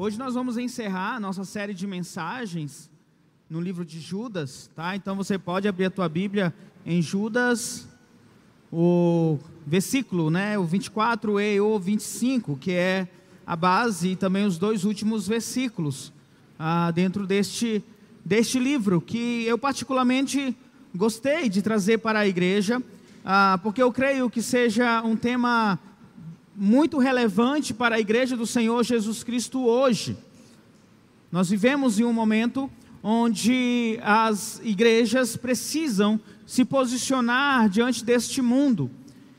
Hoje nós vamos encerrar a nossa série de mensagens no livro de Judas, tá? Então você pode abrir a tua Bíblia em Judas, o versículo, né, o 24 e o 25, que é a base e também os dois últimos versículos ah, dentro deste, deste livro, que eu particularmente gostei de trazer para a igreja, ah, porque eu creio que seja um tema muito relevante para a igreja do Senhor Jesus Cristo hoje. Nós vivemos em um momento onde as igrejas precisam se posicionar diante deste mundo.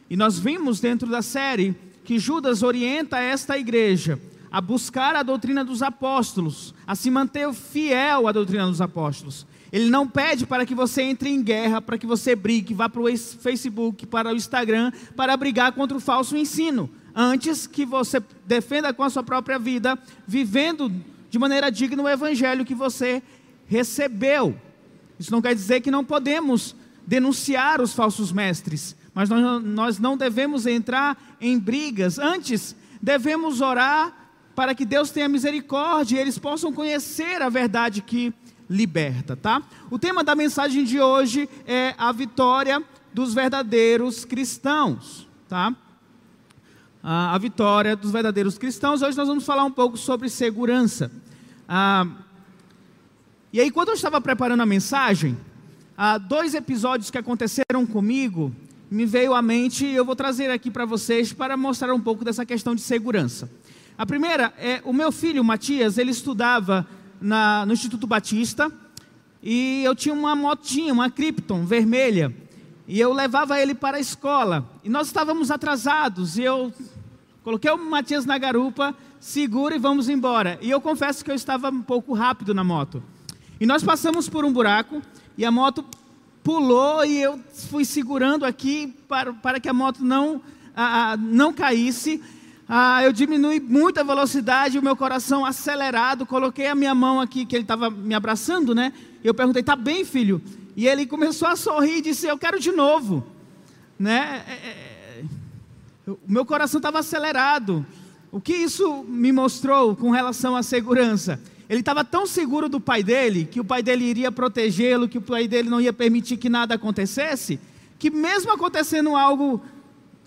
E nós vimos dentro da série que Judas orienta esta igreja a buscar a doutrina dos apóstolos, a se manter fiel à doutrina dos apóstolos. Ele não pede para que você entre em guerra, para que você brigue, vá para o Facebook, para o Instagram, para brigar contra o falso ensino antes que você defenda com a sua própria vida, vivendo de maneira digna o evangelho que você recebeu. Isso não quer dizer que não podemos denunciar os falsos mestres, mas nós, nós não devemos entrar em brigas. Antes, devemos orar para que Deus tenha misericórdia e eles possam conhecer a verdade que liberta, tá? O tema da mensagem de hoje é a vitória dos verdadeiros cristãos, tá? A vitória dos verdadeiros cristãos. Hoje nós vamos falar um pouco sobre segurança. Ah, e aí, quando eu estava preparando a mensagem, ah, dois episódios que aconteceram comigo me veio à mente e eu vou trazer aqui para vocês para mostrar um pouco dessa questão de segurança. A primeira é o meu filho Matias, ele estudava na, no Instituto Batista e eu tinha uma motinha, uma Krypton vermelha. E eu levava ele para a escola. E nós estávamos atrasados. E eu coloquei o Matias na garupa, seguro e vamos embora. E eu confesso que eu estava um pouco rápido na moto. E nós passamos por um buraco e a moto pulou e eu fui segurando aqui para, para que a moto não, não caísse. Ah, eu diminui muito a velocidade, o meu coração acelerado. Coloquei a minha mão aqui, que ele estava me abraçando, né? E eu perguntei: "Tá bem, filho?" E ele começou a sorrir e disse: Eu quero de novo. Né? É, é, o meu coração estava acelerado. O que isso me mostrou com relação à segurança? Ele estava tão seguro do pai dele, que o pai dele iria protegê-lo, que o pai dele não ia permitir que nada acontecesse, que mesmo acontecendo algo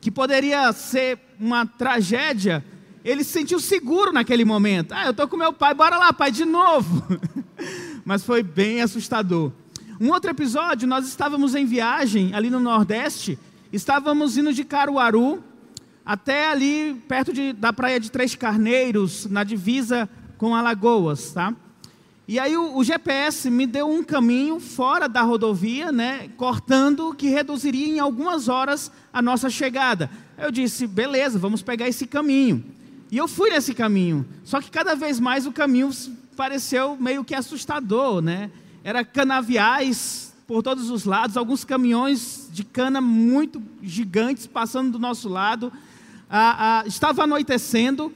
que poderia ser uma tragédia, ele se sentiu seguro naquele momento. Ah, eu estou com meu pai, bora lá, pai, de novo. Mas foi bem assustador. Um outro episódio, nós estávamos em viagem ali no Nordeste, estávamos indo de Caruaru até ali perto de, da praia de Três Carneiros, na divisa com Alagoas, tá? E aí o, o, GPS me deu um caminho fora da rodovia, né, cortando, que reduziria em algumas horas a nossa chegada. Eu disse, beleza, vamos pegar esse caminho. E eu fui nesse caminho. Só que cada vez mais o caminho pareceu meio que assustador, né? era canaviais por todos os lados, alguns caminhões de cana muito gigantes passando do nosso lado. Ah, ah, estava anoitecendo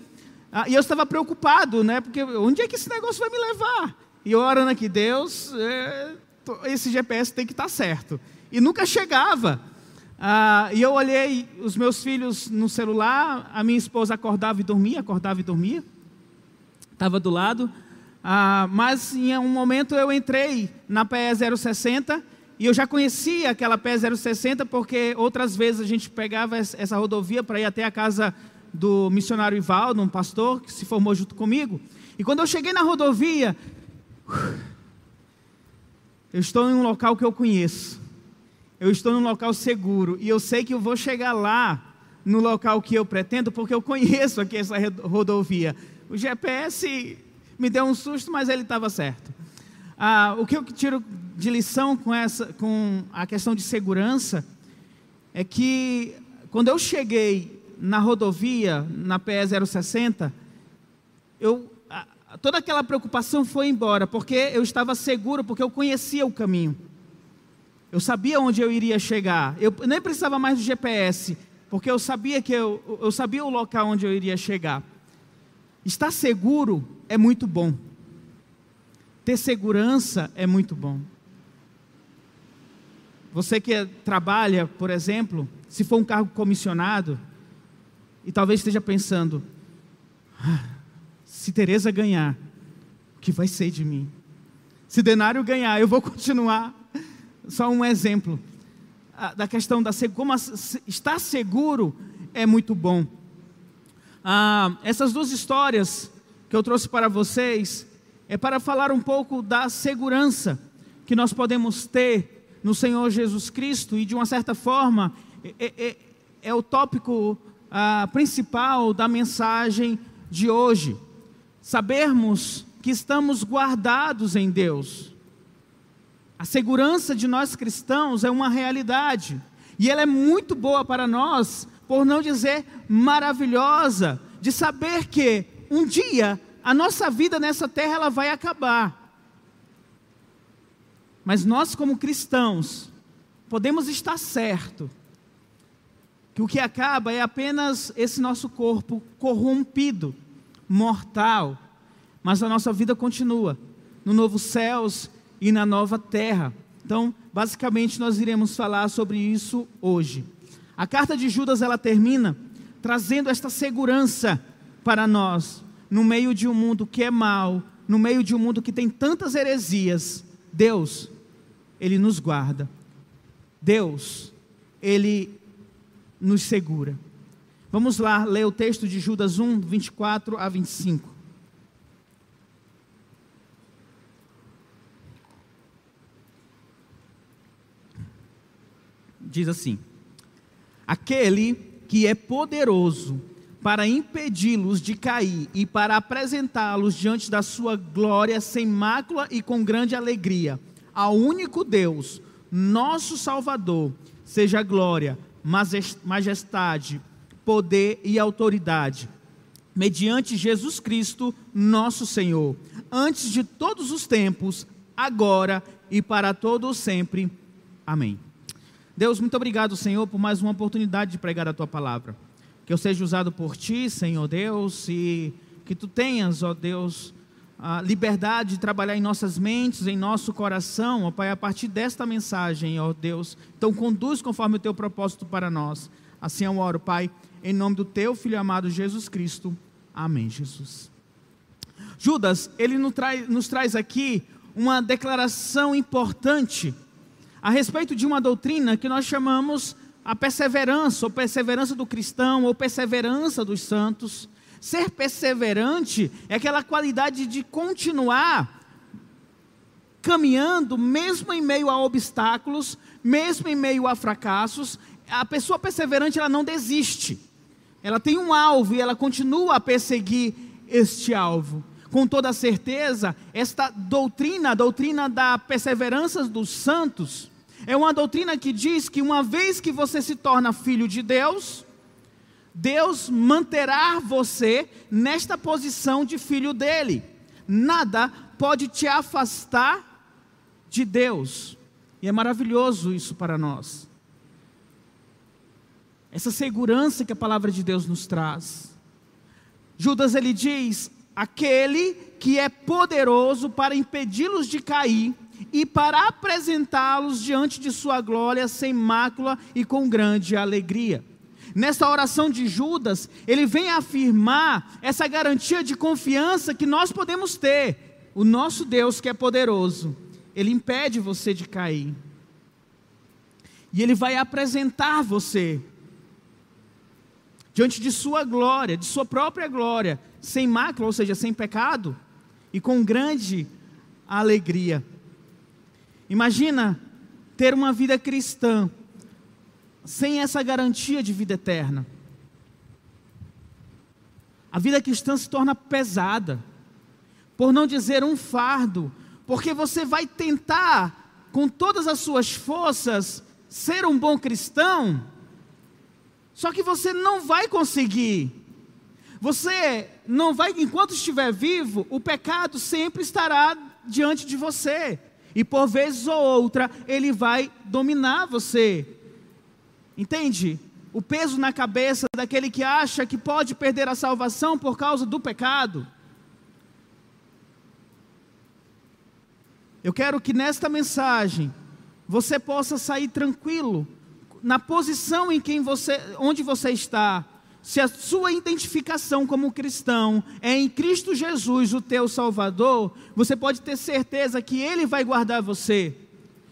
ah, e eu estava preocupado, né? Porque onde é que esse negócio vai me levar? E orando aqui, Deus, é, esse GPS tem que estar certo. E nunca chegava. E eu olhei os meus filhos no celular, a minha esposa acordava e dormia, acordava e dormia. Estava do lado. Mas em um momento eu entrei na PE 060 e eu já conhecia aquela PE 060 porque outras vezes a gente pegava essa rodovia para ir até a casa do missionário Ivaldo, um pastor que se formou junto comigo. E quando eu cheguei na rodovia, eu estou em um local que eu conheço. Eu estou num local seguro e eu sei que eu vou chegar lá no local que eu pretendo porque eu conheço aqui essa rodovia. O GPS me deu um susto, mas ele estava certo. Ah, o que eu tiro de lição com, essa, com a questão de segurança é que quando eu cheguei na rodovia, na PE 060, eu, toda aquela preocupação foi embora, porque eu estava seguro, porque eu conhecia o caminho. Eu sabia onde eu iria chegar. Eu nem precisava mais do GPS, porque eu sabia que eu, eu sabia o local onde eu iria chegar. Estar seguro é muito bom. Ter segurança é muito bom. Você que trabalha, por exemplo, se for um cargo comissionado, e talvez esteja pensando: ah, se Teresa ganhar, o que vai ser de mim? Se Denário ganhar, eu vou continuar. Só um exemplo da questão da como estar seguro é muito bom. Ah, essas duas histórias que eu trouxe para vocês é para falar um pouco da segurança que nós podemos ter no Senhor Jesus Cristo e de uma certa forma é, é, é o tópico ah, principal da mensagem de hoje. Sabermos que estamos guardados em Deus. A segurança de nós cristãos é uma realidade e ela é muito boa para nós, por não dizer maravilhosa, de saber que um dia a nossa vida nessa terra ela vai acabar. Mas nós como cristãos podemos estar certo que o que acaba é apenas esse nosso corpo corrompido, mortal, mas a nossa vida continua no novo céus e na nova terra. Então, basicamente nós iremos falar sobre isso hoje. A carta de Judas ela termina trazendo esta segurança para nós no meio de um mundo que é mau, no meio de um mundo que tem tantas heresias. Deus, ele nos guarda. Deus, ele nos segura. Vamos lá ler o texto de Judas 1, 24 a 25. Diz assim: Aquele que é poderoso para impedi-los de cair e para apresentá-los diante da sua glória sem mácula e com grande alegria, ao único Deus, nosso Salvador, seja glória, majestade, poder e autoridade, mediante Jesus Cristo, nosso Senhor, antes de todos os tempos, agora e para todo sempre. Amém. Deus, muito obrigado, Senhor, por mais uma oportunidade de pregar a tua palavra. Que eu seja usado por ti, Senhor Deus, e que tu tenhas, ó Deus, a liberdade de trabalhar em nossas mentes, em nosso coração, ó Pai, a partir desta mensagem, ó Deus. Então, conduz conforme o teu propósito para nós. Assim eu oro, Pai, em nome do teu Filho amado Jesus Cristo. Amém, Jesus. Judas, ele nos traz, nos traz aqui uma declaração importante a respeito de uma doutrina que nós chamamos a perseverança, ou perseverança do cristão, ou perseverança dos santos. Ser perseverante é aquela qualidade de continuar caminhando, mesmo em meio a obstáculos, mesmo em meio a fracassos. A pessoa perseverante, ela não desiste. Ela tem um alvo e ela continua a perseguir este alvo. Com toda certeza, esta doutrina, a doutrina da perseverança dos santos, é uma doutrina que diz que uma vez que você se torna filho de Deus, Deus manterá você nesta posição de filho dele. Nada pode te afastar de Deus. E é maravilhoso isso para nós. Essa segurança que a palavra de Deus nos traz. Judas ele diz: aquele que é poderoso para impedi-los de cair e para apresentá-los diante de sua glória sem mácula e com grande alegria. Nessa oração de Judas, ele vem afirmar essa garantia de confiança que nós podemos ter. O nosso Deus, que é poderoso, ele impede você de cair. E ele vai apresentar você diante de sua glória, de sua própria glória, sem mácula, ou seja, sem pecado, e com grande alegria. Imagina ter uma vida cristã sem essa garantia de vida eterna. A vida cristã se torna pesada, por não dizer um fardo, porque você vai tentar, com todas as suas forças, ser um bom cristão, só que você não vai conseguir. Você não vai, enquanto estiver vivo, o pecado sempre estará diante de você, e por vezes ou outra ele vai dominar você. Entende? O peso na cabeça daquele que acha que pode perder a salvação por causa do pecado. Eu quero que nesta mensagem você possa sair tranquilo na posição em quem você, onde você está, se a sua identificação como cristão é em Cristo Jesus, o teu Salvador, você pode ter certeza que Ele vai guardar você,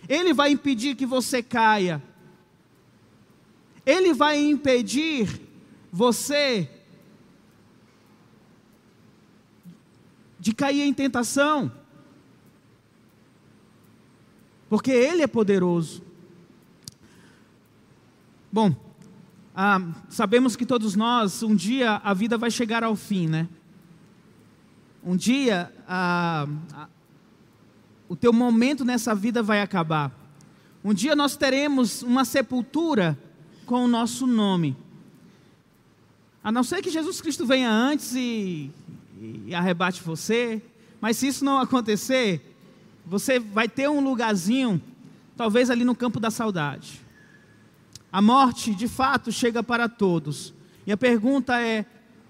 Ele vai impedir que você caia, Ele vai impedir você de cair em tentação, porque Ele é poderoso. Bom, ah, sabemos que todos nós, um dia a vida vai chegar ao fim, né? Um dia ah, o teu momento nessa vida vai acabar. Um dia nós teremos uma sepultura com o nosso nome. A não ser que Jesus Cristo venha antes e, e arrebate você, mas se isso não acontecer, você vai ter um lugarzinho, talvez ali no campo da saudade. A morte, de fato, chega para todos. E a pergunta é: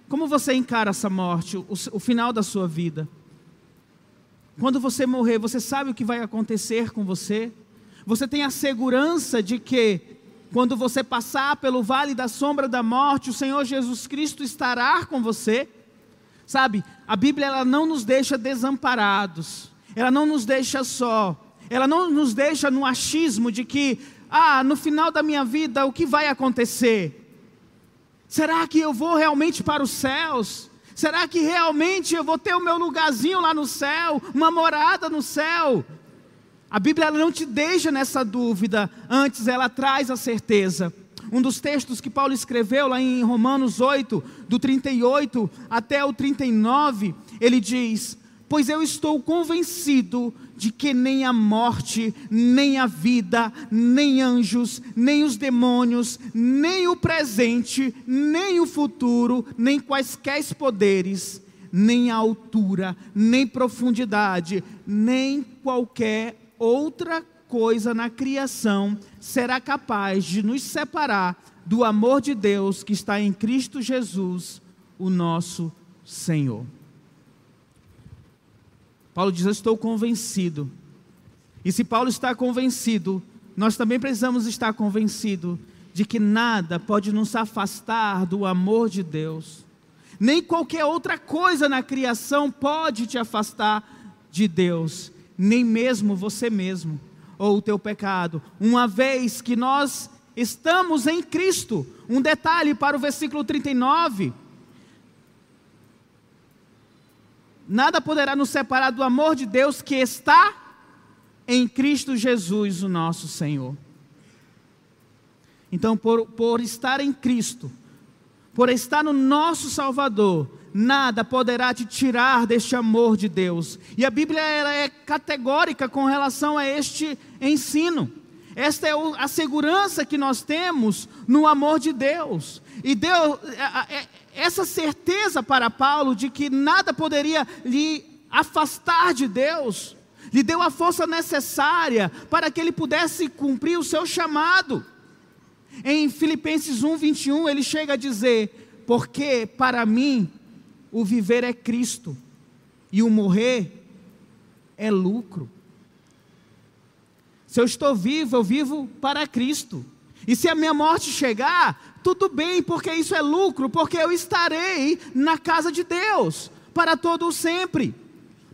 como você encara essa morte, o, o final da sua vida? Quando você morrer, você sabe o que vai acontecer com você? Você tem a segurança de que, quando você passar pelo vale da sombra da morte, o Senhor Jesus Cristo estará com você? Sabe, a Bíblia ela não nos deixa desamparados, ela não nos deixa só, ela não nos deixa no achismo de que ah, no final da minha vida, o que vai acontecer? Será que eu vou realmente para os céus? Será que realmente eu vou ter o meu lugarzinho lá no céu, uma morada no céu? A Bíblia não te deixa nessa dúvida, antes ela traz a certeza. Um dos textos que Paulo escreveu lá em Romanos 8, do 38 até o 39, ele diz: Pois eu estou convencido de que nem a morte, nem a vida, nem anjos, nem os demônios, nem o presente, nem o futuro, nem quaisquer poderes, nem a altura, nem profundidade, nem qualquer outra coisa na criação será capaz de nos separar do amor de Deus que está em Cristo Jesus, o nosso Senhor. Paulo diz: Eu estou convencido. E se Paulo está convencido, nós também precisamos estar convencidos de que nada pode nos afastar do amor de Deus. Nem qualquer outra coisa na criação pode te afastar de Deus, nem mesmo você mesmo ou o teu pecado. Uma vez que nós estamos em Cristo, um detalhe para o versículo 39 nada poderá nos separar do amor de Deus que está em Cristo Jesus, o nosso Senhor. Então, por, por estar em Cristo, por estar no nosso Salvador, nada poderá te tirar deste amor de Deus. E a Bíblia ela é categórica com relação a este ensino. Esta é a segurança que nós temos no amor de Deus. E Deus, essa certeza para Paulo de que nada poderia lhe afastar de Deus, lhe deu a força necessária para que ele pudesse cumprir o seu chamado. Em Filipenses 1, 21, ele chega a dizer: Porque para mim o viver é Cristo e o morrer é lucro. Se eu estou vivo, eu vivo para Cristo. E se a minha morte chegar, tudo bem, porque isso é lucro, porque eu estarei na casa de Deus para todo o sempre.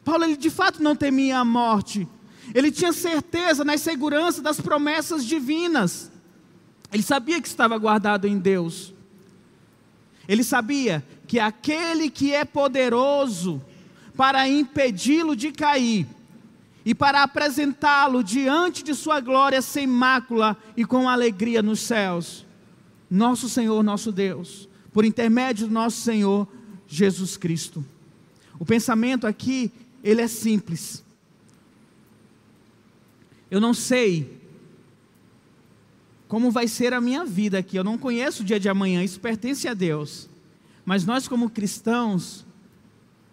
Paulo, ele de fato não temia a morte, ele tinha certeza na segurança das promessas divinas, ele sabia que estava guardado em Deus, ele sabia que aquele que é poderoso para impedi-lo de cair, e para apresentá-lo diante de Sua glória sem mácula e com alegria nos céus nosso Senhor, nosso Deus, por intermédio do nosso Senhor Jesus Cristo. O pensamento aqui, ele é simples. Eu não sei como vai ser a minha vida aqui, eu não conheço o dia de amanhã, isso pertence a Deus. Mas nós como cristãos,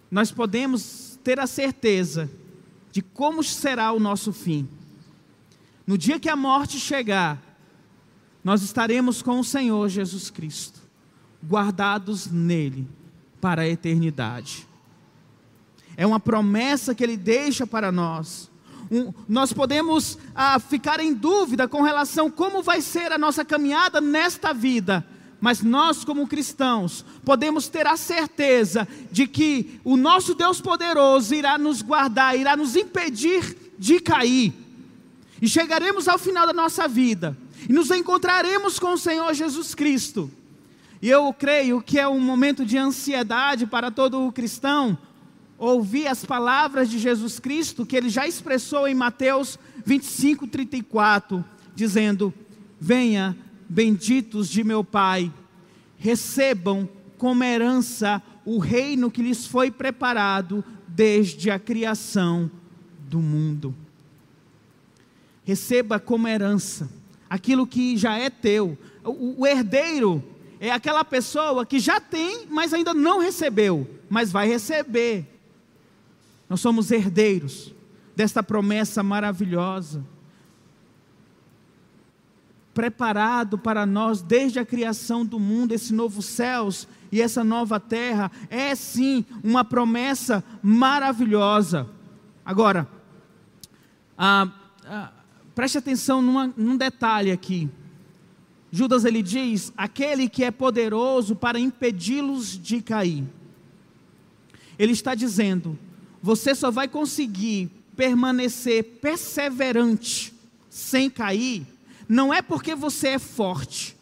nós podemos ter a certeza de como será o nosso fim. No dia que a morte chegar, nós estaremos com o Senhor Jesus Cristo, guardados nele para a eternidade. É uma promessa que ele deixa para nós. Um, nós podemos ah, ficar em dúvida com relação como vai ser a nossa caminhada nesta vida, Mas nós, como cristãos, podemos ter a certeza de que o nosso Deus poderoso irá nos guardar, irá nos impedir de cair. E chegaremos ao final da nossa vida e nos encontraremos com o Senhor Jesus Cristo. E eu creio que é um momento de ansiedade para todo cristão ouvir as palavras de Jesus Cristo que ele já expressou em Mateus 25, 34, dizendo: Venha, benditos de meu Pai, recebam como herança o reino que lhes foi preparado desde a criação do mundo. Receba como herança aquilo que já é teu. O, o herdeiro é aquela pessoa que já tem, mas ainda não recebeu, mas vai receber. Nós somos herdeiros desta promessa maravilhosa preparado para nós desde a criação do mundo, esse novo céus e essa nova terra, é sim uma promessa maravilhosa. Agora, ah, preste atenção numa, num detalhe aqui. Judas ele diz: aquele que é poderoso para impedi-los de cair. Ele está dizendo: você só vai conseguir permanecer perseverante sem cair não é porque você é forte,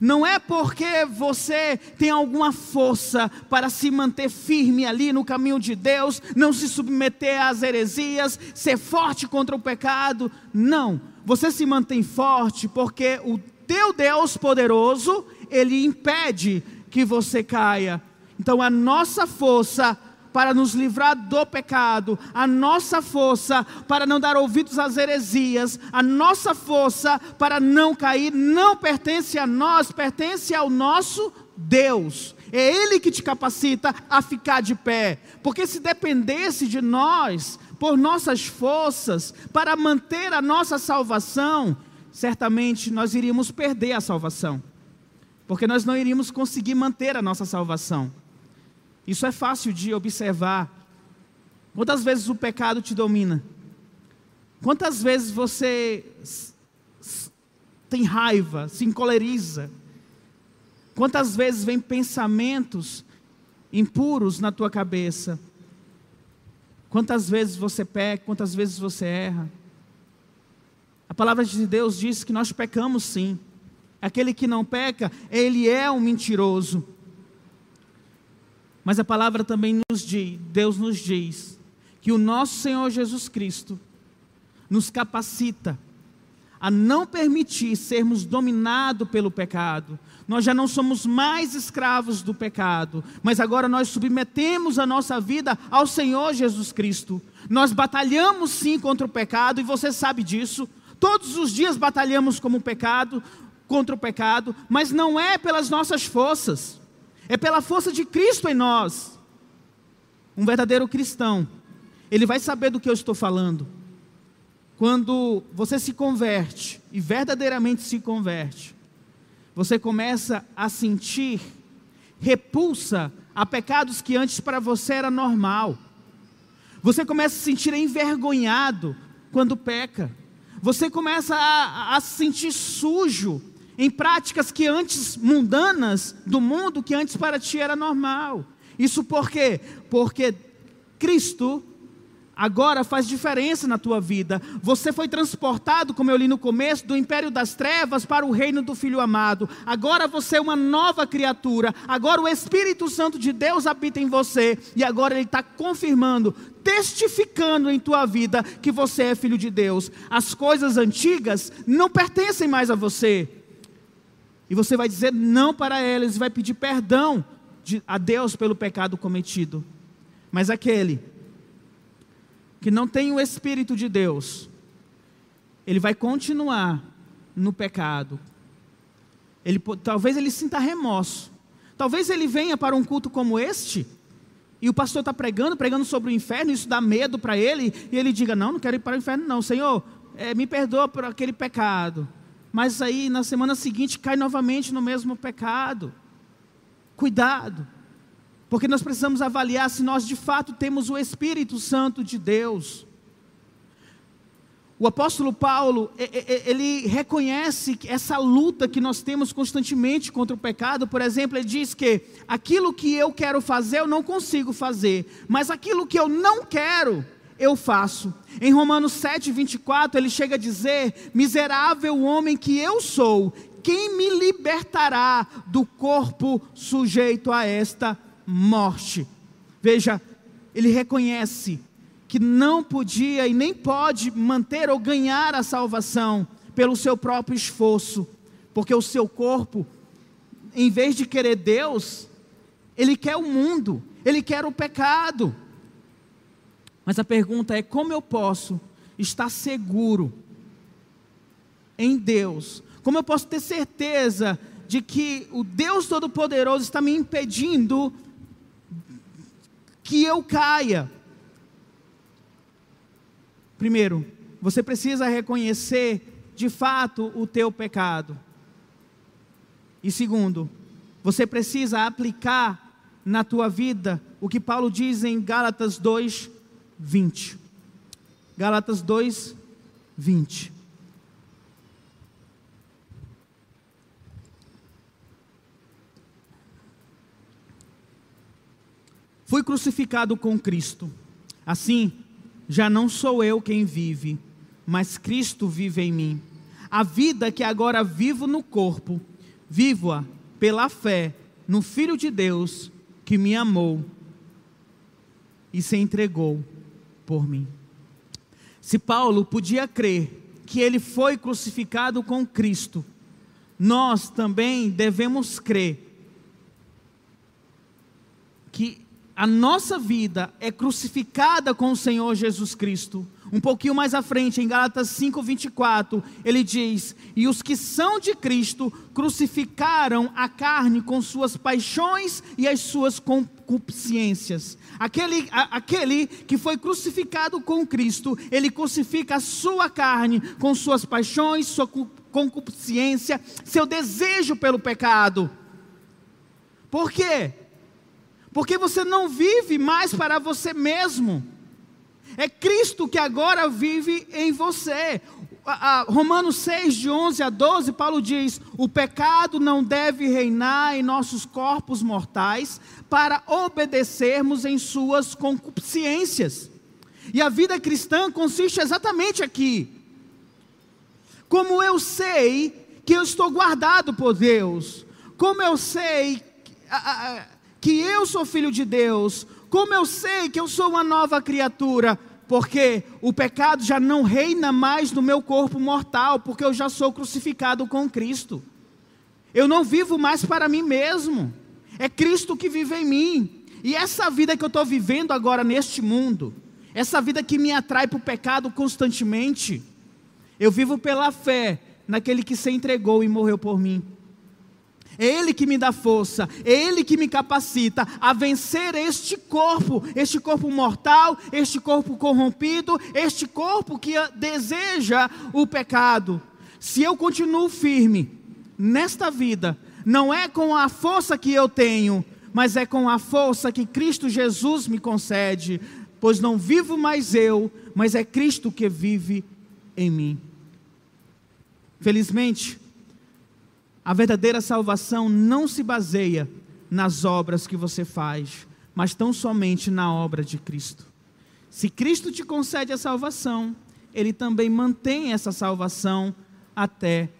não é porque você tem alguma força para se manter firme ali no caminho de Deus, não se submeter às heresias, ser forte contra o pecado. Não, você se mantém forte porque o teu Deus poderoso, ele impede que você caia. Então a nossa força para nos livrar do pecado, a nossa força para não dar ouvidos às heresias, a nossa força para não cair, não pertence a nós, pertence ao nosso Deus. É Ele que te capacita a ficar de pé, porque se dependesse de nós, por nossas forças, para manter a nossa salvação, certamente nós iríamos perder a salvação, porque nós não iríamos conseguir manter a nossa salvação. Isso é fácil de observar. Quantas vezes o pecado te domina? Quantas vezes você tem raiva, se encoleriza? Quantas vezes vem pensamentos impuros na tua cabeça? Quantas vezes você peca, quantas vezes você erra? A palavra de Deus diz que nós pecamos sim. Aquele que não peca, ele é um mentiroso. Mas a palavra também nos diz, Deus nos diz, que o nosso Senhor Jesus Cristo nos capacita a não permitir sermos dominados pelo pecado. Nós já não somos mais escravos do pecado, mas agora nós submetemos a nossa vida ao Senhor Jesus Cristo. Nós batalhamos sim contra o pecado e você sabe disso. Todos os dias batalhamos como pecado, contra o pecado, mas não é pelas nossas forças é pela força de Cristo em nós. Um verdadeiro cristão, ele vai saber do que eu estou falando. Quando você se converte, e verdadeiramente se converte, você começa a sentir repulsa a pecados que antes para você era normal. Você começa a se sentir envergonhado quando peca. Você começa a, a se sentir sujo em práticas que antes mundanas do mundo, que antes para ti era normal. Isso por quê? Porque Cristo agora faz diferença na tua vida. Você foi transportado, como eu li no começo, do império das trevas para o reino do Filho amado. Agora você é uma nova criatura. Agora o Espírito Santo de Deus habita em você. E agora ele está confirmando, testificando em tua vida que você é filho de Deus. As coisas antigas não pertencem mais a você. E você vai dizer não para eles e vai pedir perdão de, a Deus pelo pecado cometido. Mas aquele que não tem o Espírito de Deus, ele vai continuar no pecado. Ele, talvez ele sinta remorso. Talvez ele venha para um culto como este e o pastor está pregando, pregando sobre o inferno, isso dá medo para ele, e ele diga: Não, não quero ir para o inferno, não, Senhor, é, me perdoa por aquele pecado mas aí na semana seguinte cai novamente no mesmo pecado. Cuidado, porque nós precisamos avaliar se nós de fato temos o Espírito Santo de Deus. o apóstolo Paulo, ele reconhece essa luta que nós temos constantemente contra o pecado. Por exemplo, ele diz que aquilo que eu quero fazer, eu não consigo fazer, mas aquilo que eu não quero, eu faço. Em Romanos 7, 24, ele chega a dizer: Miserável homem que eu sou, quem me libertará do corpo sujeito a esta morte? Veja, ele reconhece que não podia e nem pode manter ou ganhar a salvação pelo seu próprio esforço, porque o seu corpo, em vez de querer Deus, ele quer o mundo, ele quer o pecado. Mas a pergunta é: como eu posso estar seguro em Deus? Como eu posso ter certeza de que o Deus Todo-Poderoso está me impedindo que eu caia? Primeiro, você precisa reconhecer de fato o teu pecado. E segundo, você precisa aplicar na tua vida o que Paulo diz em Gálatas 2, 20. Gálatas 2, 20. Fui crucificado com Cristo. Assim, já não sou eu quem vive, mas Cristo vive em mim. A vida que agora vivo no corpo, vivo-a pela fé no Filho de Deus que me amou e se entregou por mim. Se Paulo podia crer que ele foi crucificado com Cristo, nós também devemos crer que a nossa vida é crucificada com o Senhor Jesus Cristo. Um pouquinho mais à frente, em Gálatas 5:24, ele diz: "E os que são de Cristo crucificaram a carne com suas paixões e as suas concupiscências." Aquele, a, aquele que foi crucificado com Cristo, ele crucifica a sua carne com suas paixões, sua concupiscência, seu desejo pelo pecado. Por quê? Porque você não vive mais para você mesmo. É Cristo que agora vive em você. Romanos 6, de 11 a 12, Paulo diz: O pecado não deve reinar em nossos corpos mortais para obedecermos em suas concupiscências. E a vida cristã consiste exatamente aqui. Como eu sei que eu estou guardado por Deus, como eu sei que eu sou filho de Deus, como eu sei que eu sou uma nova criatura, porque o pecado já não reina mais no meu corpo mortal, porque eu já sou crucificado com Cristo. Eu não vivo mais para mim mesmo, é Cristo que vive em mim. E essa vida que eu estou vivendo agora neste mundo, essa vida que me atrai para o pecado constantemente, eu vivo pela fé naquele que se entregou e morreu por mim. É Ele que me dá força, é Ele que me capacita a vencer este corpo, este corpo mortal, este corpo corrompido, este corpo que deseja o pecado. Se eu continuo firme nesta vida, não é com a força que eu tenho, mas é com a força que Cristo Jesus me concede, pois não vivo mais eu, mas é Cristo que vive em mim. Felizmente, a verdadeira salvação não se baseia nas obras que você faz, mas tão somente na obra de Cristo. Se Cristo te concede a salvação, Ele também mantém essa salvação até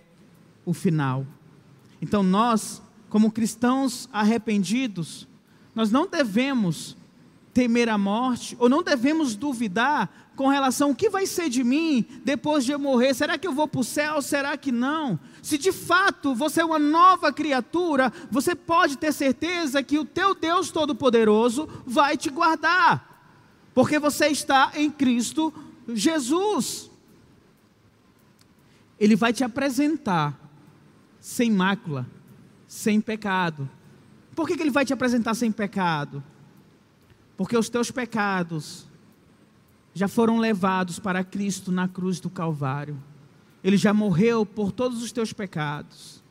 o final. Então nós, como cristãos arrependidos, nós não devemos temer a morte, ou não devemos duvidar com relação ao que vai ser de mim depois de eu morrer. Será que eu vou para o céu? Será que não? Se de fato você é uma nova criatura, você pode ter certeza que o teu Deus Todo-Poderoso vai te guardar, porque você está em Cristo Jesus. Ele vai te apresentar sem mácula, sem pecado. Por que, que ele vai te apresentar sem pecado? Porque os teus pecados já foram levados para Cristo na cruz do Calvário. Ele já morreu por todos os teus pecados.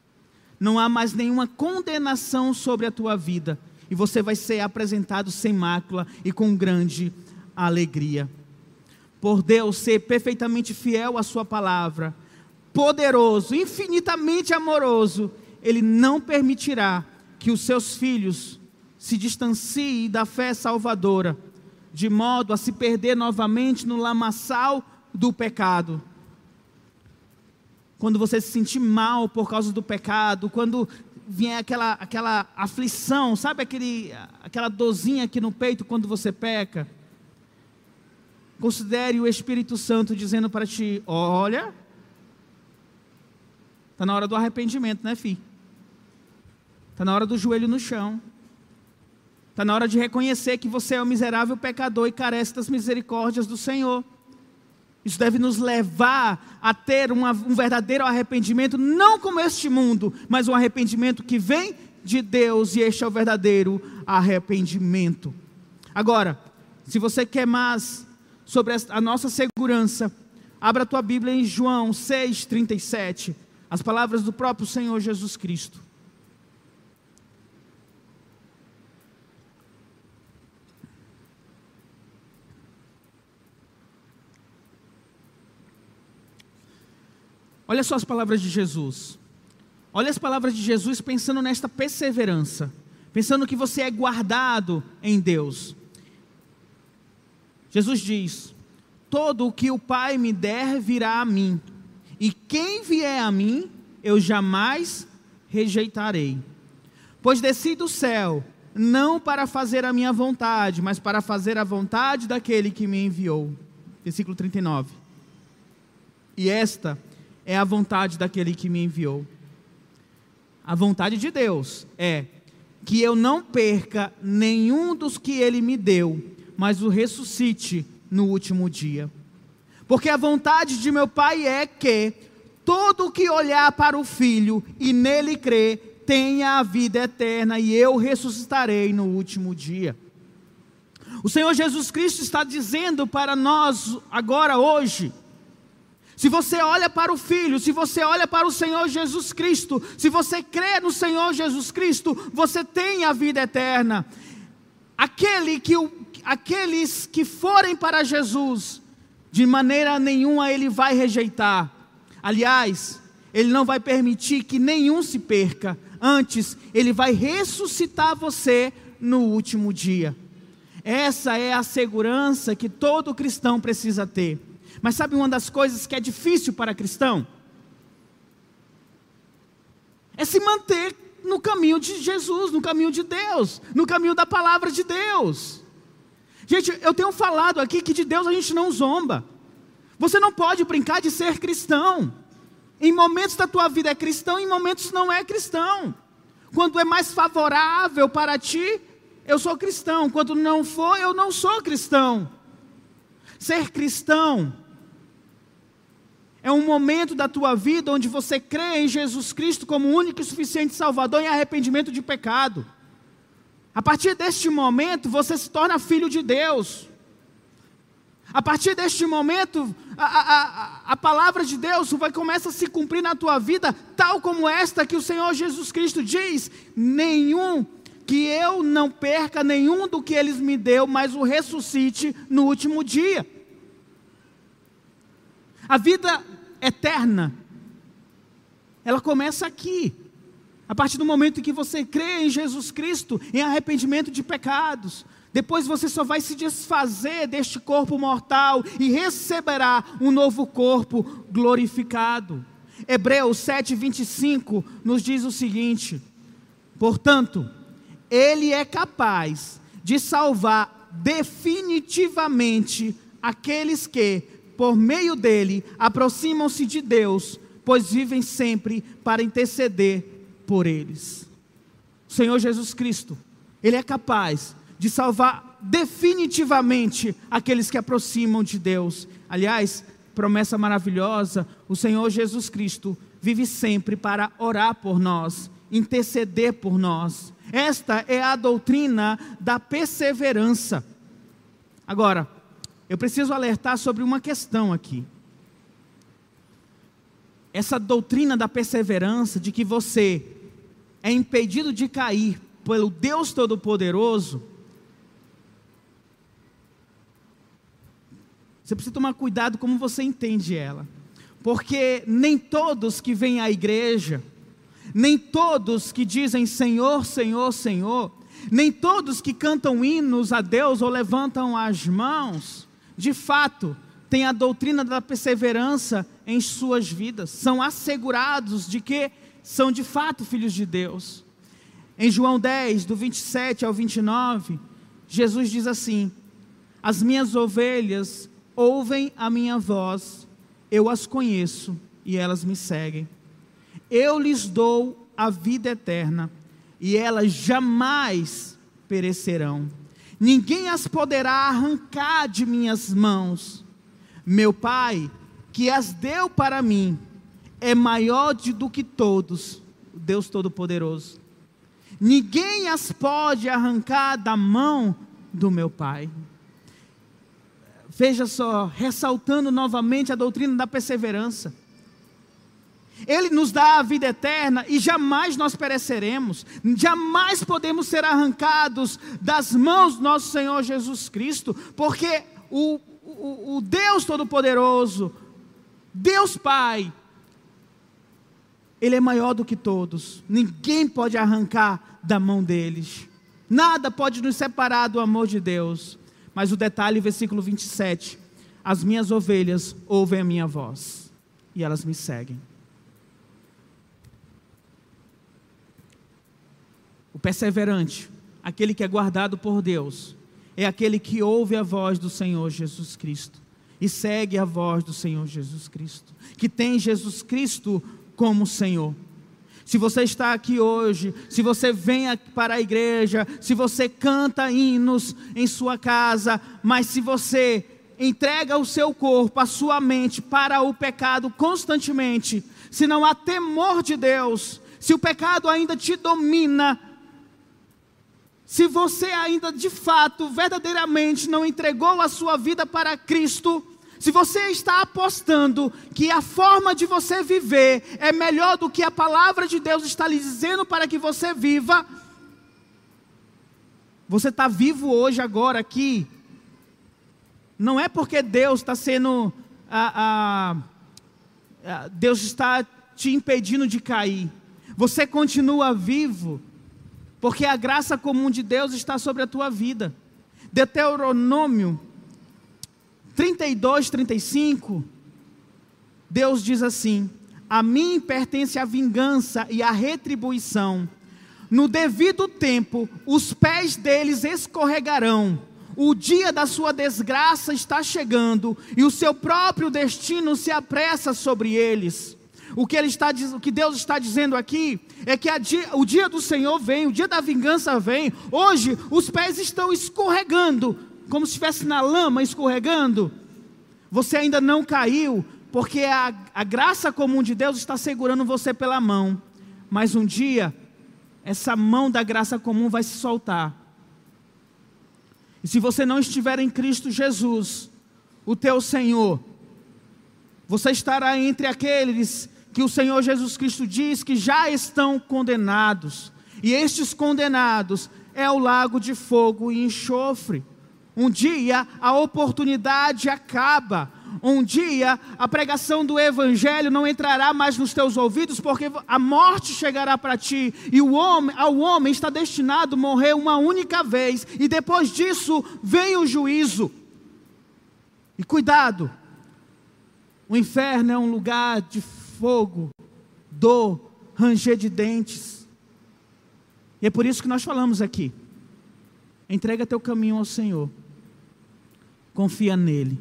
Não há mais nenhuma condenação sobre a tua vida. E você vai ser apresentado sem mácula e com grande alegria. por Deus ser perfeitamente fiel à Sua palavra, poderoso, infinitamente amoroso, Ele não permitirá que os seus filhos se distanciem da fé salvadora, de modo a se perder novamente no lamaçal do pecado. Quando você se sentir mal por causa do pecado, quando vier aquela, aquela aflição, sabe aquele, aquela dorzinha aqui no peito quando você peca? Considere o Espírito Santo dizendo para ti: olha, está na hora do arrependimento, né, filho? Está na hora do joelho no chão. Está na hora de reconhecer que você é um miserável pecador e carece das misericórdias do Senhor. Isso deve nos levar a ter uma, um verdadeiro arrependimento, não como este mundo, mas um arrependimento que vem de Deus, e este é o verdadeiro arrependimento. Agora, se você quer mais sobre a nossa segurança, abra a tua Bíblia em João 6,37, as palavras do próprio Senhor Jesus Cristo. Olha só as palavras de Jesus. Olha as palavras de Jesus pensando nesta perseverança, pensando que você é guardado em Deus. Jesus diz: Todo o que o Pai me der virá a mim, e quem vier a mim, eu jamais rejeitarei. Pois desci do céu, não para fazer a minha vontade, mas para fazer a vontade daquele que me enviou. Versículo 39. E esta é a vontade daquele que me enviou. A vontade de Deus é que eu não perca nenhum dos que ele me deu, mas o ressuscite no último dia. Porque a vontade de meu Pai é que todo que olhar para o Filho e nele crer tenha a vida eterna e eu ressuscitarei no último dia. O Senhor Jesus Cristo está dizendo para nós agora hoje, se você olha para o Filho, se você olha para o Senhor Jesus Cristo, se você crê no Senhor Jesus Cristo, você tem a vida eterna. Aquele que o, aqueles que forem para Jesus, de maneira nenhuma ele vai rejeitar. Aliás, ele não vai permitir que nenhum se perca. Antes, ele vai ressuscitar você no último dia. Essa é a segurança que todo cristão precisa ter. Mas sabe uma das coisas que é difícil para cristão? É se manter no caminho de Jesus, no caminho de Deus, no caminho da palavra de Deus. Gente, eu tenho falado aqui que de Deus a gente não zomba. Você não pode brincar de ser cristão. Em momentos da tua vida é cristão, em momentos não é cristão. Quando é mais favorável para ti, eu sou cristão. Quando não for, eu não sou cristão. Ser cristão é um momento da tua vida onde você crê em Jesus Cristo como único e suficiente Salvador em arrependimento de pecado. A partir deste momento, você se torna filho de Deus. A partir deste momento, a, a, a, palavra de Deus vai começar a se cumprir na tua vida, tal como esta que o Senhor Jesus Cristo diz: nenhum que eu não perca nenhum do que eles me deu, mas o ressuscite no último dia. A vida eterna, ela começa aqui. A partir do momento em que você crê em Jesus Cristo, em arrependimento de pecados, depois você só vai se desfazer deste corpo mortal e receberá um novo corpo glorificado. Hebreus 7:25 nos diz o seguinte: Portanto, ele é capaz de salvar definitivamente aqueles que por meio dele, aproximam-se de Deus, pois vivem sempre para interceder por eles. O Senhor Jesus Cristo, Ele é capaz de salvar definitivamente aqueles que aproximam de Deus. Aliás, promessa maravilhosa: o Senhor Jesus Cristo vive sempre para orar por nós, interceder por nós. Esta é a doutrina da perseverança. Agora, eu preciso alertar sobre uma questão aqui. Essa doutrina da perseverança, de que você é impedido de cair pelo Deus Todo-Poderoso, Você precisa tomar cuidado como você entende ela. Porque nem todos que vêm à igreja, nem todos que dizem Senhor, Senhor, Senhor, nem todos que cantam hinos a Deus ou levantam as mãos, de fato, têm a doutrina da perseverança em suas vidas, são assegurados de que são de fato filhos de Deus. Em João 10, do 27 ao 29, Jesus diz assim: As minhas ovelhas ouvem a minha voz, eu as conheço e elas me seguem. Eu lhes dou a vida eterna e elas jamais perecerão. Ninguém as poderá arrancar de minhas mãos. Meu Pai, que as deu para mim, é maior do que todos, Deus Todo-Poderoso. Ninguém as pode arrancar da mão do meu Pai. Veja só, ressaltando novamente a doutrina da perseverança. Ele nos dá a vida eterna e jamais nós pereceremos, jamais podemos ser arrancados das mãos do nosso Senhor Jesus Cristo, porque o, o, o Deus Todo-Poderoso, Deus Pai, Ele é maior do que todos, ninguém pode arrancar da mão deles, nada pode nos separar do amor de Deus. Mas o detalhe, versículo 27, as minhas ovelhas ouvem a minha voz e elas me seguem. O perseverante, aquele que é guardado por Deus, é aquele que ouve a voz do Senhor Jesus Cristo e segue a voz do Senhor Jesus Cristo, que tem Jesus Cristo como Senhor. Se você está aqui hoje, se você vem para a igreja, se você canta hinos em sua casa, mas se você entrega o seu corpo, a sua mente para o pecado constantemente, se não há temor de Deus, se o pecado ainda te domina, se você ainda de fato, verdadeiramente não entregou a sua vida para Cristo, se você está apostando que a forma de você viver é melhor do que a palavra de Deus está lhe dizendo para que você viva, você está vivo hoje, agora, aqui, não é porque Deus está sendo. Deus está te impedindo de cair. Você continua vivo porque a graça comum de Deus está sobre a tua vida. Deuteronômio 32, 35, Deus diz assim: A mim pertence a vingança e a retribuição. No devido tempo, os pés deles escorregarão. O dia da sua desgraça está chegando e o seu próprio destino se apressa sobre eles. O que, ele está, o que Deus está dizendo aqui é que dia, o dia do Senhor vem, o dia da vingança vem. Hoje os pés estão escorregando, como se estivesse na lama escorregando. Você ainda não caiu, porque a, a graça comum de Deus está segurando você pela mão. Mas um dia, essa mão da graça comum vai se soltar. E se você não estiver em Cristo Jesus, o teu Senhor, você estará entre aqueles que o Senhor Jesus Cristo diz que já estão condenados. E estes condenados é o lago de fogo e enxofre. Um dia a oportunidade acaba. Um dia a pregação do evangelho não entrará mais nos teus ouvidos, porque a morte chegará para ti, e o homem, ao homem está destinado a morrer uma única vez, e depois disso vem o juízo. E cuidado, o inferno é um lugar de fogo, dor, ranger de dentes. E é por isso que nós falamos aqui. Entrega teu caminho ao Senhor. Confia nele.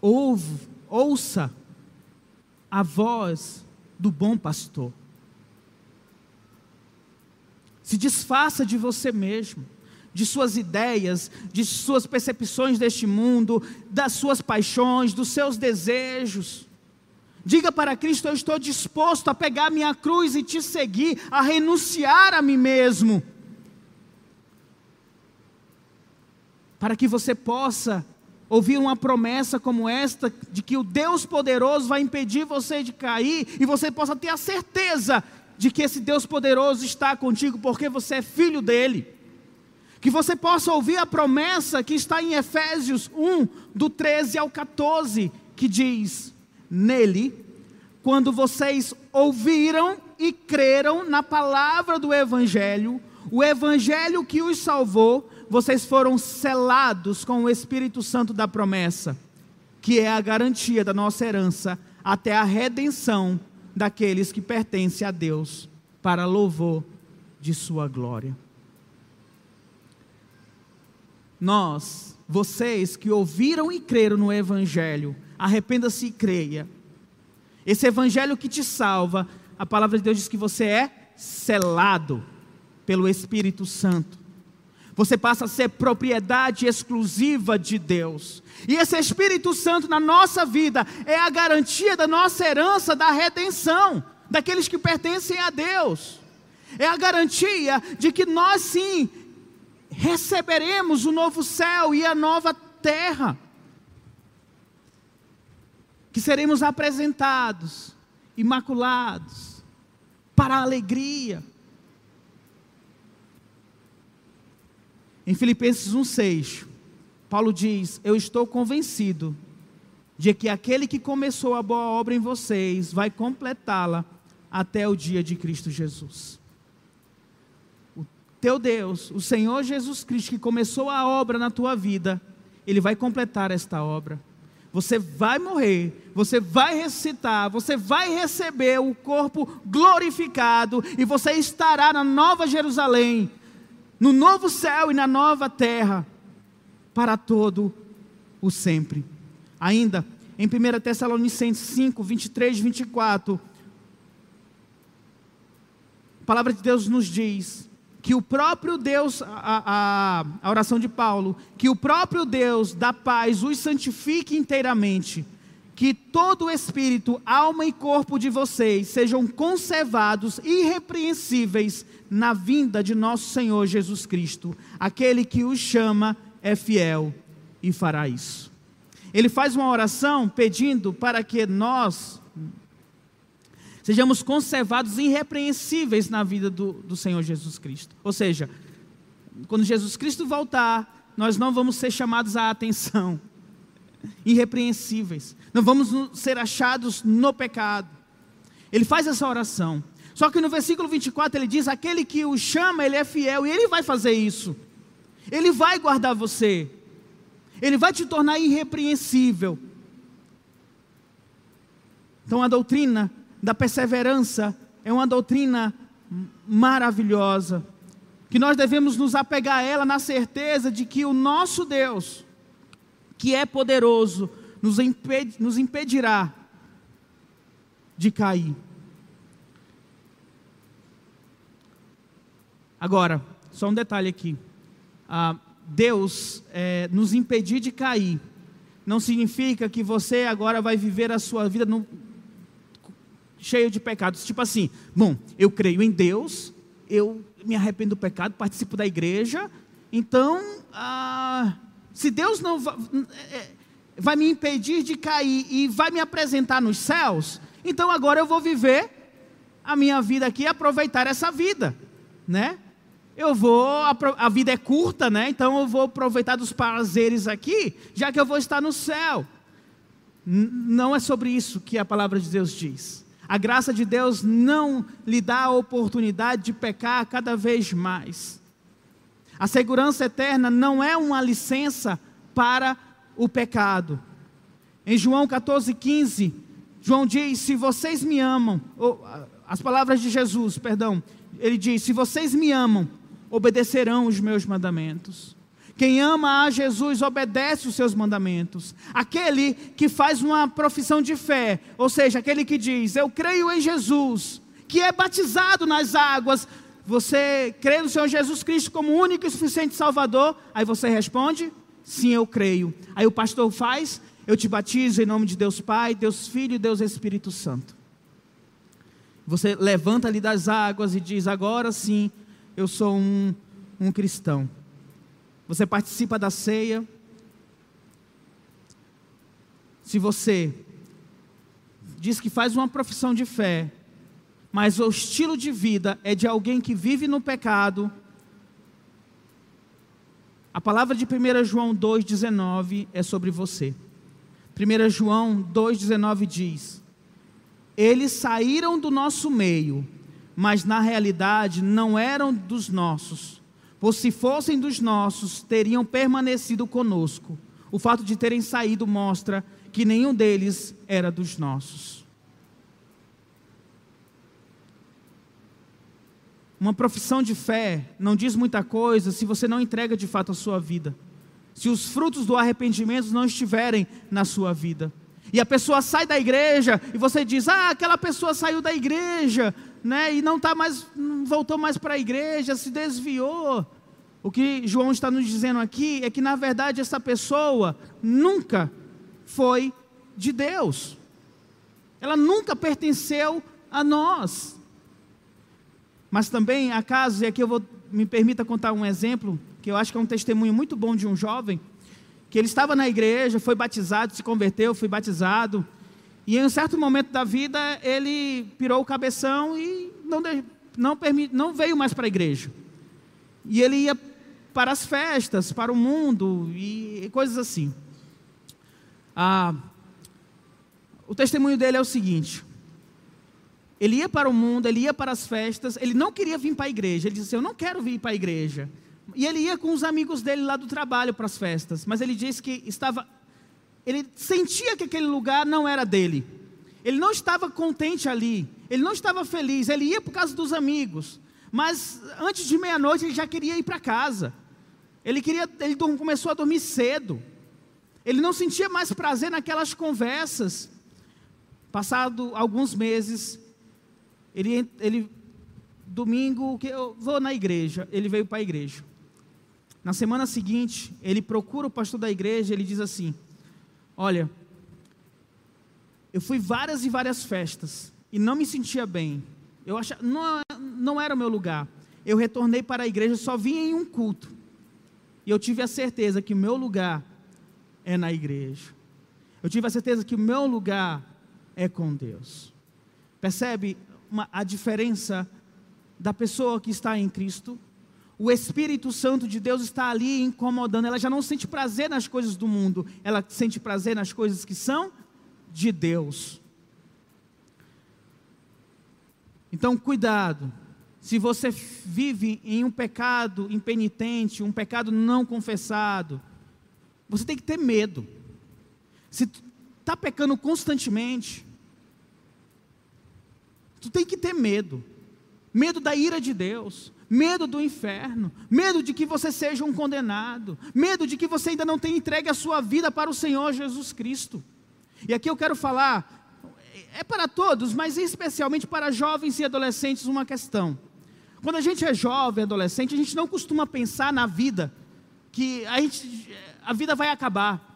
Ouve, ouça a voz do bom pastor. Se desfaça de você mesmo de suas ideias, de suas percepções deste mundo, das suas paixões, dos seus desejos. Diga para Cristo: Eu estou disposto a pegar minha cruz e te seguir, a renunciar a mim mesmo. Para que você possa ouvir uma promessa como esta, de que o Deus poderoso vai impedir você de cair, e você possa ter a certeza de que esse Deus poderoso está contigo, porque você é filho dele. Que você possa ouvir a promessa que está em Efésios 1, do 13 ao 14, que diz: Nele, quando vocês ouviram e creram na palavra do Evangelho, o Evangelho que os salvou, vocês foram selados com o Espírito Santo da promessa, que é a garantia da nossa herança até a redenção daqueles que pertencem a Deus, para louvor de Sua glória. Nós, vocês que ouviram e creram no Evangelho, arrependa-se e creia. Esse Evangelho que te salva, a palavra de Deus diz que você é selado pelo Espírito Santo. Você passa a ser propriedade exclusiva de Deus. E esse Espírito Santo na nossa vida é a garantia da nossa herança da redenção, daqueles que pertencem a Deus. É a garantia de que nós sim receberemos o novo céu e a nova terra. Que seremos apresentados, imaculados, para a alegria. Em Filipenses 1,6, Paulo diz: Eu estou convencido de que aquele que começou a boa obra em vocês vai completá-la até o dia de Cristo Jesus teu Deus, o Senhor Jesus Cristo, que começou a obra na tua vida, Ele vai completar esta obra. Você vai morrer, você vai ressuscitar, você vai receber o corpo glorificado e você estará na nova Jerusalém, no novo céu e na nova terra, para todo o sempre. Ainda, em 1 Tessalonicenses 5, 23 e 24, a palavra de Deus nos diz que o próprio Deus, a, a, a, oração de Paulo, que o próprio Deus da paz os santifique inteiramente, que todo o espírito, alma e corpo de vocês sejam conservados irrepreensíveis na vinda de nosso Senhor Jesus Cristo. Aquele que os chama é fiel e fará isso. Ele faz uma oração pedindo para que nós, sejamos conservados irrepreensíveis na vida do, do Senhor Jesus Cristo. Ou seja, quando Jesus Cristo voltar, nós não vamos ser chamados à atenção, irrepreensíveis, não vamos ser achados no pecado. Ele faz essa oração. Só que no versículo 24 ele diz: aquele que o chama, ele é fiel, e ele vai fazer isso. Ele vai guardar você. Ele vai te tornar irrepreensível. Então a doutrina da perseverança é uma doutrina maravilhosa, que nós devemos nos apegar a ela na certeza de que o nosso Deus, que é poderoso, nos, imped, nos impedirá de cair. Agora, só um detalhe aqui. Ah, Deus é, nos impedir de cair não significa que você agora vai viver a sua vida no, cheio de pecados. Tipo assim, bom, eu creio em Deus, eu me arrependo do pecado, participo da igreja, então, ah, se Deus não vai, é, vai me impedir de cair e vai me apresentar nos céus, então agora eu vou viver a minha vida aqui e aproveitar essa vida, né? Eu vou, a vida é curta, né? Então eu vou aproveitar dos prazeres aqui, já que eu vou estar no céu. Não é sobre isso que a palavra de Deus diz. A graça de Deus não lhe dá a oportunidade de pecar cada vez mais. A segurança eterna não é uma licença para o pecado. Em João 14,15, João diz: Se vocês me amam, ou, as palavras de Jesus, perdão, ele diz: Se vocês me amam, obedecerão os meus mandamentos. Quem ama a Jesus obedece os seus mandamentos. Aquele que faz uma profissão de fé, ou seja, aquele que diz: Eu creio em Jesus, que é batizado nas águas. Você crê no Senhor Jesus Cristo como único e suficiente Salvador? Aí você responde: Sim, eu creio. Aí o pastor faz: Eu te batizo em nome de Deus Pai, Deus Filho e Deus Espírito Santo. Você levanta ali das águas e diz: Agora sim, eu sou um, um cristão você participa da ceia. Se você diz que faz uma profissão de fé, mas o estilo de vida é de alguém que vive no pecado, A palavra de 1 João 2,19 é sobre você. 1 João 2,19 diz: Eles saíram do nosso meio, mas na realidade não eram dos nossos, pois se fossem dos nossos, teriam permanecido conosco. O fato de terem saído mostra que nenhum deles era dos nossos. Uma profissão de fé não diz muita coisa se você não entrega de fato a sua vida. Se os frutos do arrependimento não estiverem na sua vida. E a pessoa sai da igreja e você diz: "Ah, aquela pessoa saiu da igreja, né? E não tá mais voltou mais para a igreja, se desviou". O que João está nos dizendo aqui é que na verdade essa pessoa nunca foi de Deus. Ela nunca pertenceu a nós. Mas também há casos, e aqui eu vou, me permita contar um exemplo, que eu acho que é um testemunho muito bom de um jovem, que ele estava na igreja, foi batizado, se converteu, foi batizado, e em um certo momento da vida ele pirou o cabeção e não, não, permit, não veio mais para a igreja. E ele ia para as festas, para o mundo e, e coisas assim. Ah, o testemunho dele é o seguinte: ele ia para o mundo, ele ia para as festas, ele não queria vir para a igreja. Ele disse assim, Eu não quero vir para a igreja. E ele ia com os amigos dele lá do trabalho para as festas. Mas ele disse que estava. Ele sentia que aquele lugar não era dele. Ele não estava contente ali. Ele não estava feliz. Ele ia por causa dos amigos. Mas antes de meia-noite ele já queria ir para casa. Ele, queria, ele começou a dormir cedo. Ele não sentia mais prazer naquelas conversas. Passado alguns meses, ele, ele domingo, que eu vou na igreja, ele veio para a igreja. Na semana seguinte, ele procura o pastor da igreja, ele diz assim: Olha, eu fui várias e várias festas e não me sentia bem. Eu achava, não, não era o meu lugar. Eu retornei para a igreja, só vim em um culto. E eu tive a certeza que o meu lugar é na igreja. Eu tive a certeza que o meu lugar é com Deus. Percebe? uma, a diferença da pessoa que está em Cristo. O Espírito Santo de Deus está ali incomodando. Ela já não sente prazer nas coisas do mundo, ela sente prazer nas coisas que são de Deus. Então, cuidado. Se você vive em um pecado impenitente, um pecado não confessado, você tem que ter medo. Se está pecando constantemente, Tu tem que ter medo. Medo da ira de Deus, medo do inferno, medo de que você seja um condenado, medo de que você ainda não tenha entregue a sua vida para o Senhor Jesus Cristo. E aqui eu quero falar, é para todos, mas especialmente para jovens e adolescentes, uma questão. Quando a gente é jovem, adolescente, a gente não costuma pensar na vida, que a, gente, a vida vai acabar.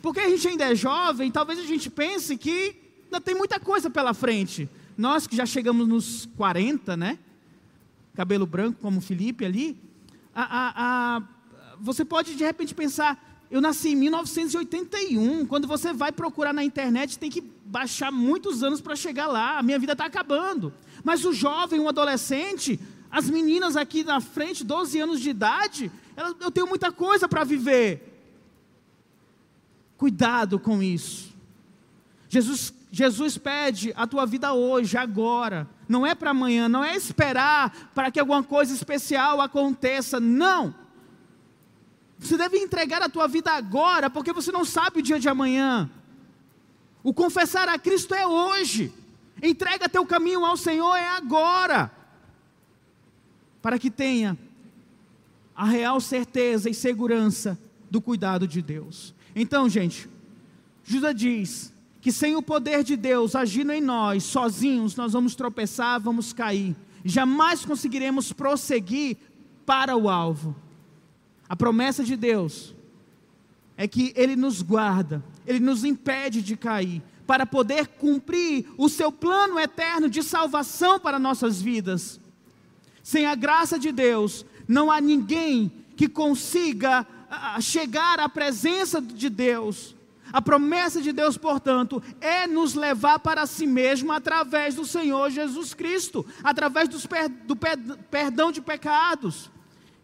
Porque a gente ainda é jovem, talvez a gente pense que ainda tem muita coisa pela frente. Nós que já chegamos nos 40, né? Cabelo branco, como Felipe ali. A, a, a, você pode de repente pensar, eu nasci em 1981. Quando você vai procurar na internet, tem que baixar muitos anos para chegar lá. A minha vida está acabando. Mas o jovem, o adolescente, as meninas aqui na frente, 12 anos de idade, eu tenho muita coisa para viver. Cuidado com isso. Jesus Jesus pede a tua vida hoje, agora. Não é para amanhã, não é esperar para que alguma coisa especial aconteça. Não. Você deve entregar a tua vida agora, porque você não sabe o dia de amanhã. O confessar a Cristo é hoje. Entrega teu caminho ao Senhor é agora. Para que tenha a real certeza e segurança do cuidado de Deus. Então, gente, Judas diz: que sem o poder de Deus agindo em nós, sozinhos, nós vamos tropeçar, vamos cair. Jamais conseguiremos prosseguir para o alvo. A promessa de Deus é que Ele nos guarda, Ele nos impede de cair, para poder cumprir o seu plano eterno de salvação para nossas vidas. Sem a graça de Deus, não há ninguém que consiga chegar à presença de Deus a promessa de Deus, portanto, é nos levar para si mesmo através do Senhor Jesus Cristo, através per, do per, perdão de pecados.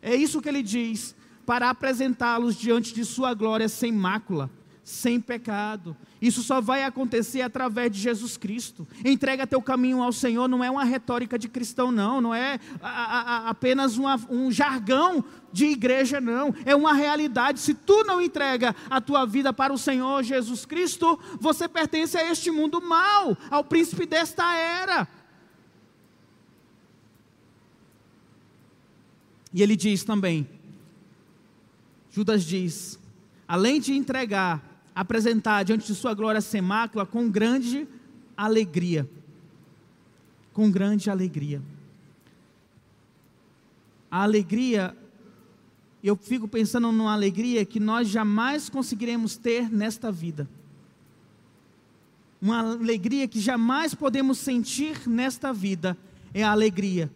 É isso que ele diz. para apresentá-los diante de Sua glória sem mácula, sem pecado. Isso só vai acontecer através de Jesus Cristo. Entrega teu caminho ao Senhor não é uma retórica de cristão, não, não é a, a, apenas uma, um jargão de igreja, não. É uma realidade. Se tu não entrega a tua vida para o Senhor Jesus Cristo, você pertence a este mundo mal, ao príncipe desta era. E ele diz também: Judas diz, além de entregar, apresentar diante de sua glória sem mácula, com grande alegria. Com grande alegria. A alegria, eu fico pensando numa alegria que nós jamais conseguiremos ter nesta vida. Uma alegria que jamais podemos sentir nesta vida é a alegria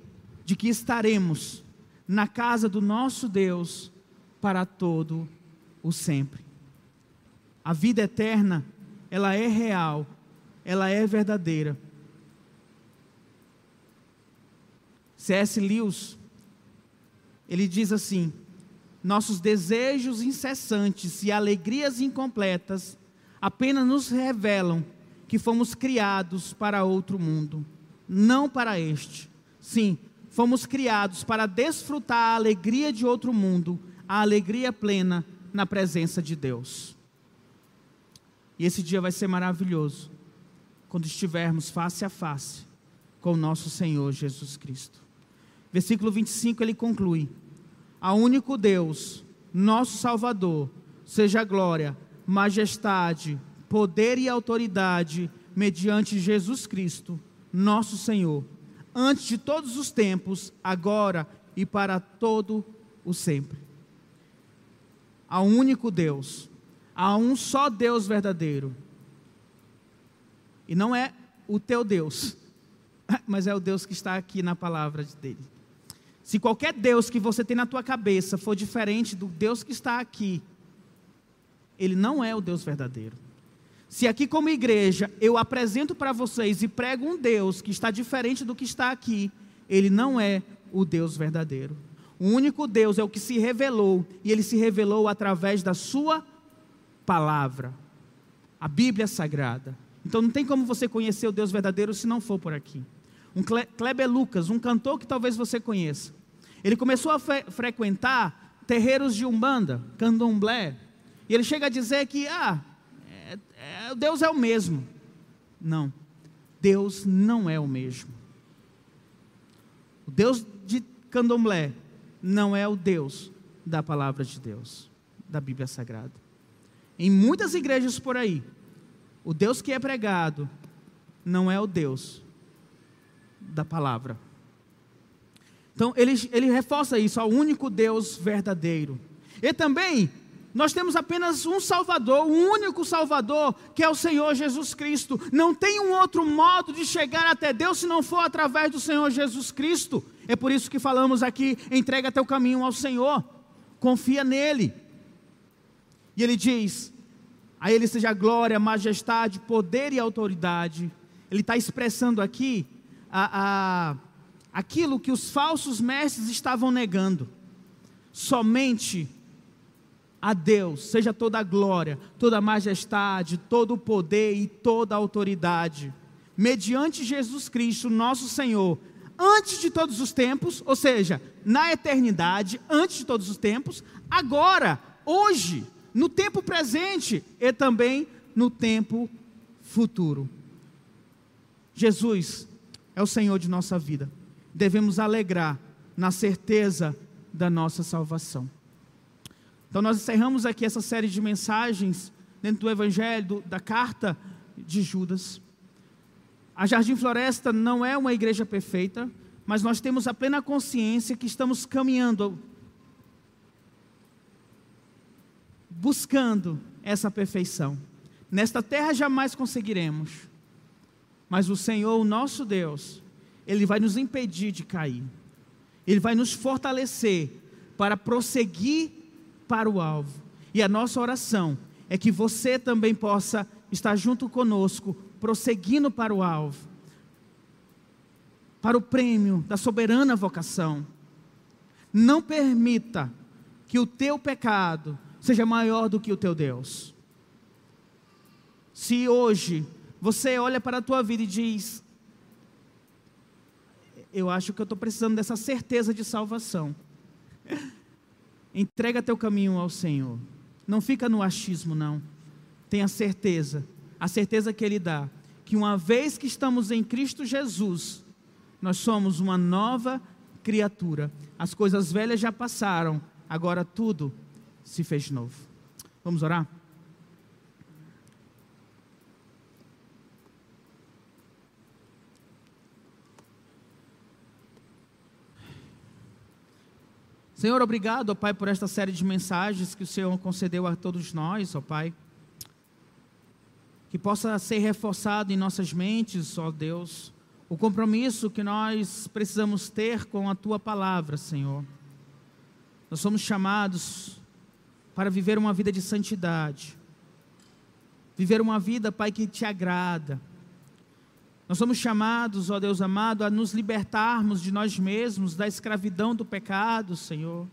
de que estaremos na casa do nosso Deus para todo o sempre. A vida eterna, ela é real, ela é verdadeira. C.S. Lewis, ele diz assim: nossos desejos incessantes e alegrias incompletas apenas nos revelam que fomos criados para outro mundo, não para este. Sim, fomos criados para desfrutar a alegria de outro mundo, a alegria plena na presença de Deus. E esse dia vai ser maravilhoso, quando estivermos face a face com o nosso Senhor Jesus Cristo. Versículo 25 ele conclui: A único Deus, nosso Salvador, seja glória, majestade, poder e autoridade mediante Jesus Cristo, nosso Senhor antes de todos os tempos, agora e para todo o sempre. Um único Deus, há um só Deus verdadeiro. E não é o teu Deus, mas é o Deus que está aqui na palavra dele. Se qualquer Deus que você tem na tua cabeça for diferente do Deus que está aqui, ele não é o Deus verdadeiro. Se aqui, como igreja, eu apresento para vocês e prego um Deus que está diferente do que está aqui, ele não é o Deus verdadeiro. O único Deus é o que se revelou, e ele se revelou através da Sua palavra, a Bíblia Sagrada. Então não tem como você conhecer o Deus verdadeiro se não for por aqui. Um Kleber Lucas, um cantor que talvez você conheça. Ele começou a fre frequentar terreiros de Umbanda, candomblé, e ele chega a dizer que, ah, é, Deus é o mesmo. Não, Deus não é o mesmo. O Deus de candomblé não é o Deus da palavra de Deus, da Bíblia Sagrada. Em muitas igrejas por aí, o Deus que é pregado não é o Deus da palavra. Então, ele, ele reforça isso, ao único Deus verdadeiro. E também nós temos apenas um Salvador, um único Salvador, que é o Senhor Jesus Cristo. Não tem um outro modo de chegar até Deus se não for através do Senhor Jesus Cristo. É por isso que falamos aqui: entrega teu caminho ao Senhor, confia nele. E ele diz: a Ele seja glória, majestade, poder e autoridade. Ele está expressando aqui a, a, aquilo que os falsos mestres estavam negando. Somente a Deus seja toda a glória, toda a majestade, todo o poder e toda a autoridade, mediante Jesus Cristo, nosso Senhor, antes de todos os tempos, ou seja, na eternidade, antes de todos os tempos, agora, hoje, no tempo presente e também no tempo futuro. Jesus é o Senhor de nossa vida. Devemos alegrar na certeza da nossa salvação. Então, nós encerramos aqui essa série de mensagens dentro do Evangelho, do, da carta de Judas. A Jardim Floresta não é uma igreja perfeita, mas nós temos a plena consciência que estamos caminhando, buscando essa perfeição. Nesta terra jamais conseguiremos, mas o Senhor, o nosso Deus, Ele vai nos impedir de cair, Ele vai nos fortalecer para prosseguir para o alvo. E a nossa oração é que você também possa estar junto conosco, prosseguindo para o alvo, para o prêmio da soberana vocação. Não permita que o teu pecado seja maior do que o teu Deus. Se hoje você olha para a tua vida e diz: Eu acho que eu estou precisando dessa certeza de salvação. Entrega teu caminho ao Senhor. Não fica no achismo, não. Tenha certeza, a certeza que Ele dá, que uma vez que estamos em Cristo Jesus, nós somos uma nova criatura. As coisas velhas já passaram, agora tudo se fez novo. Vamos orar? Senhor, obrigado, ó Pai, por esta série de mensagens que o Senhor concedeu a todos nós, ó Pai. Que possa ser reforçado em nossas mentes, ó Deus, o compromisso que nós precisamos ter com a Tua palavra, Senhor. Nós somos chamados para viver uma vida de santidade, viver uma vida, Pai, que te agrada. Nós somos chamados, ó Deus amado, a nos libertarmos de nós mesmos, da escravidão do pecado, Senhor.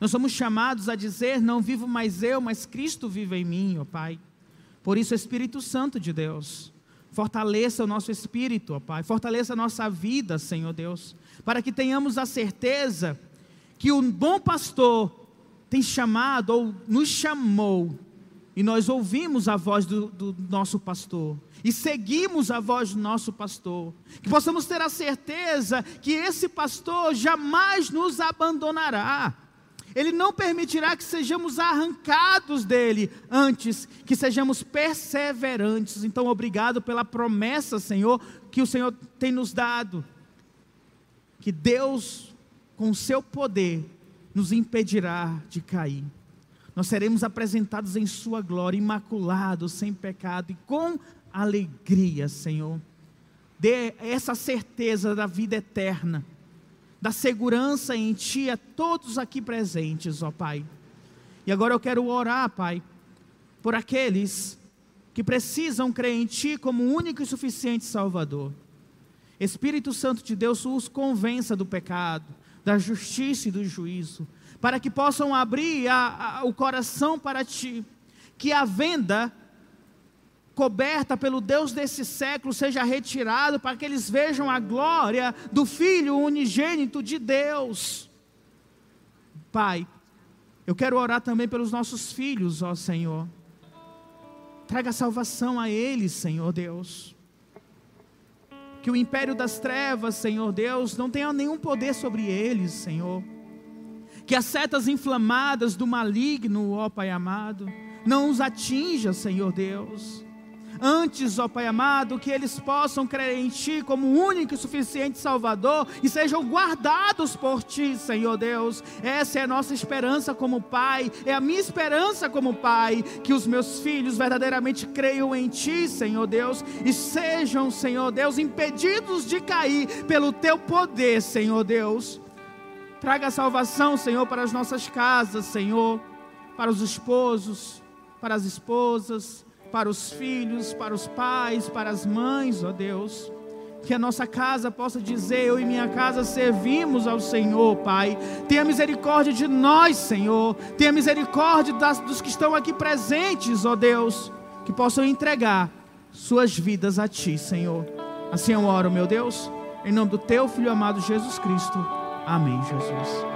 Nós somos chamados a dizer: não vivo mais eu, mas Cristo vive em mim, ó Pai. Por isso, Espírito Santo de Deus, fortaleça o nosso espírito, ó Pai, fortaleça a nossa vida, Senhor Deus, para que tenhamos a certeza que o bom pastor tem chamado ou nos chamou, e nós ouvimos a voz do, do, nosso pastor, e seguimos a voz do nosso pastor, que possamos ter a certeza que esse pastor jamais nos abandonará, ele não permitirá que sejamos arrancados dele, antes que sejamos perseverantes. Então, obrigado pela promessa, Senhor, que o Senhor tem nos dado, que Deus, com o seu poder, nos impedirá de cair. Nós seremos apresentados em Sua glória, imaculados, sem pecado e com alegria, Senhor. Dê essa certeza da vida eterna, da segurança em Ti a todos aqui presentes, ó Pai. E agora eu quero orar, Pai, por aqueles que precisam crer em Ti como único e suficiente Salvador. Espírito Santo de Deus os convença do pecado, da justiça e do juízo, para que possam abrir a, a, o coração para ti, que a venda coberta pelo Deus desse século seja retirada, para que eles vejam a glória do Filho unigênito de Deus. Pai, eu quero orar também pelos nossos filhos, ó Senhor. Traga salvação a eles, Senhor Deus que o império das trevas, Senhor Deus, não tenha nenhum poder sobre eles, Senhor. Que as setas inflamadas do maligno, ó Pai amado, não os atinja, Senhor Deus. Antes, ó Pai amado, que eles possam crer em Ti como único e suficiente Salvador e sejam guardados por Ti, Senhor Deus. Essa é a nossa esperança como Pai, é a minha esperança como Pai, que os meus filhos verdadeiramente creiam em Ti, Senhor Deus, e sejam, Senhor Deus, impedidos de cair pelo Teu poder, Senhor Deus. Traga salvação, Senhor, para as nossas casas, Senhor, para os esposos, para as esposas para os filhos, para os pais, para as mães, ó Deus. Que a nossa casa possa dizer: Eu e minha casa servimos ao Senhor, Pai. Tenha misericórdia de nós, Senhor. Tenha misericórdia das, dos que estão aqui presentes, ó Deus. Que possam entregar suas vidas a Ti, Senhor. Assim eu oro, meu Deus, em nome do Teu Filho amado Jesus Cristo. Amém, Jesus.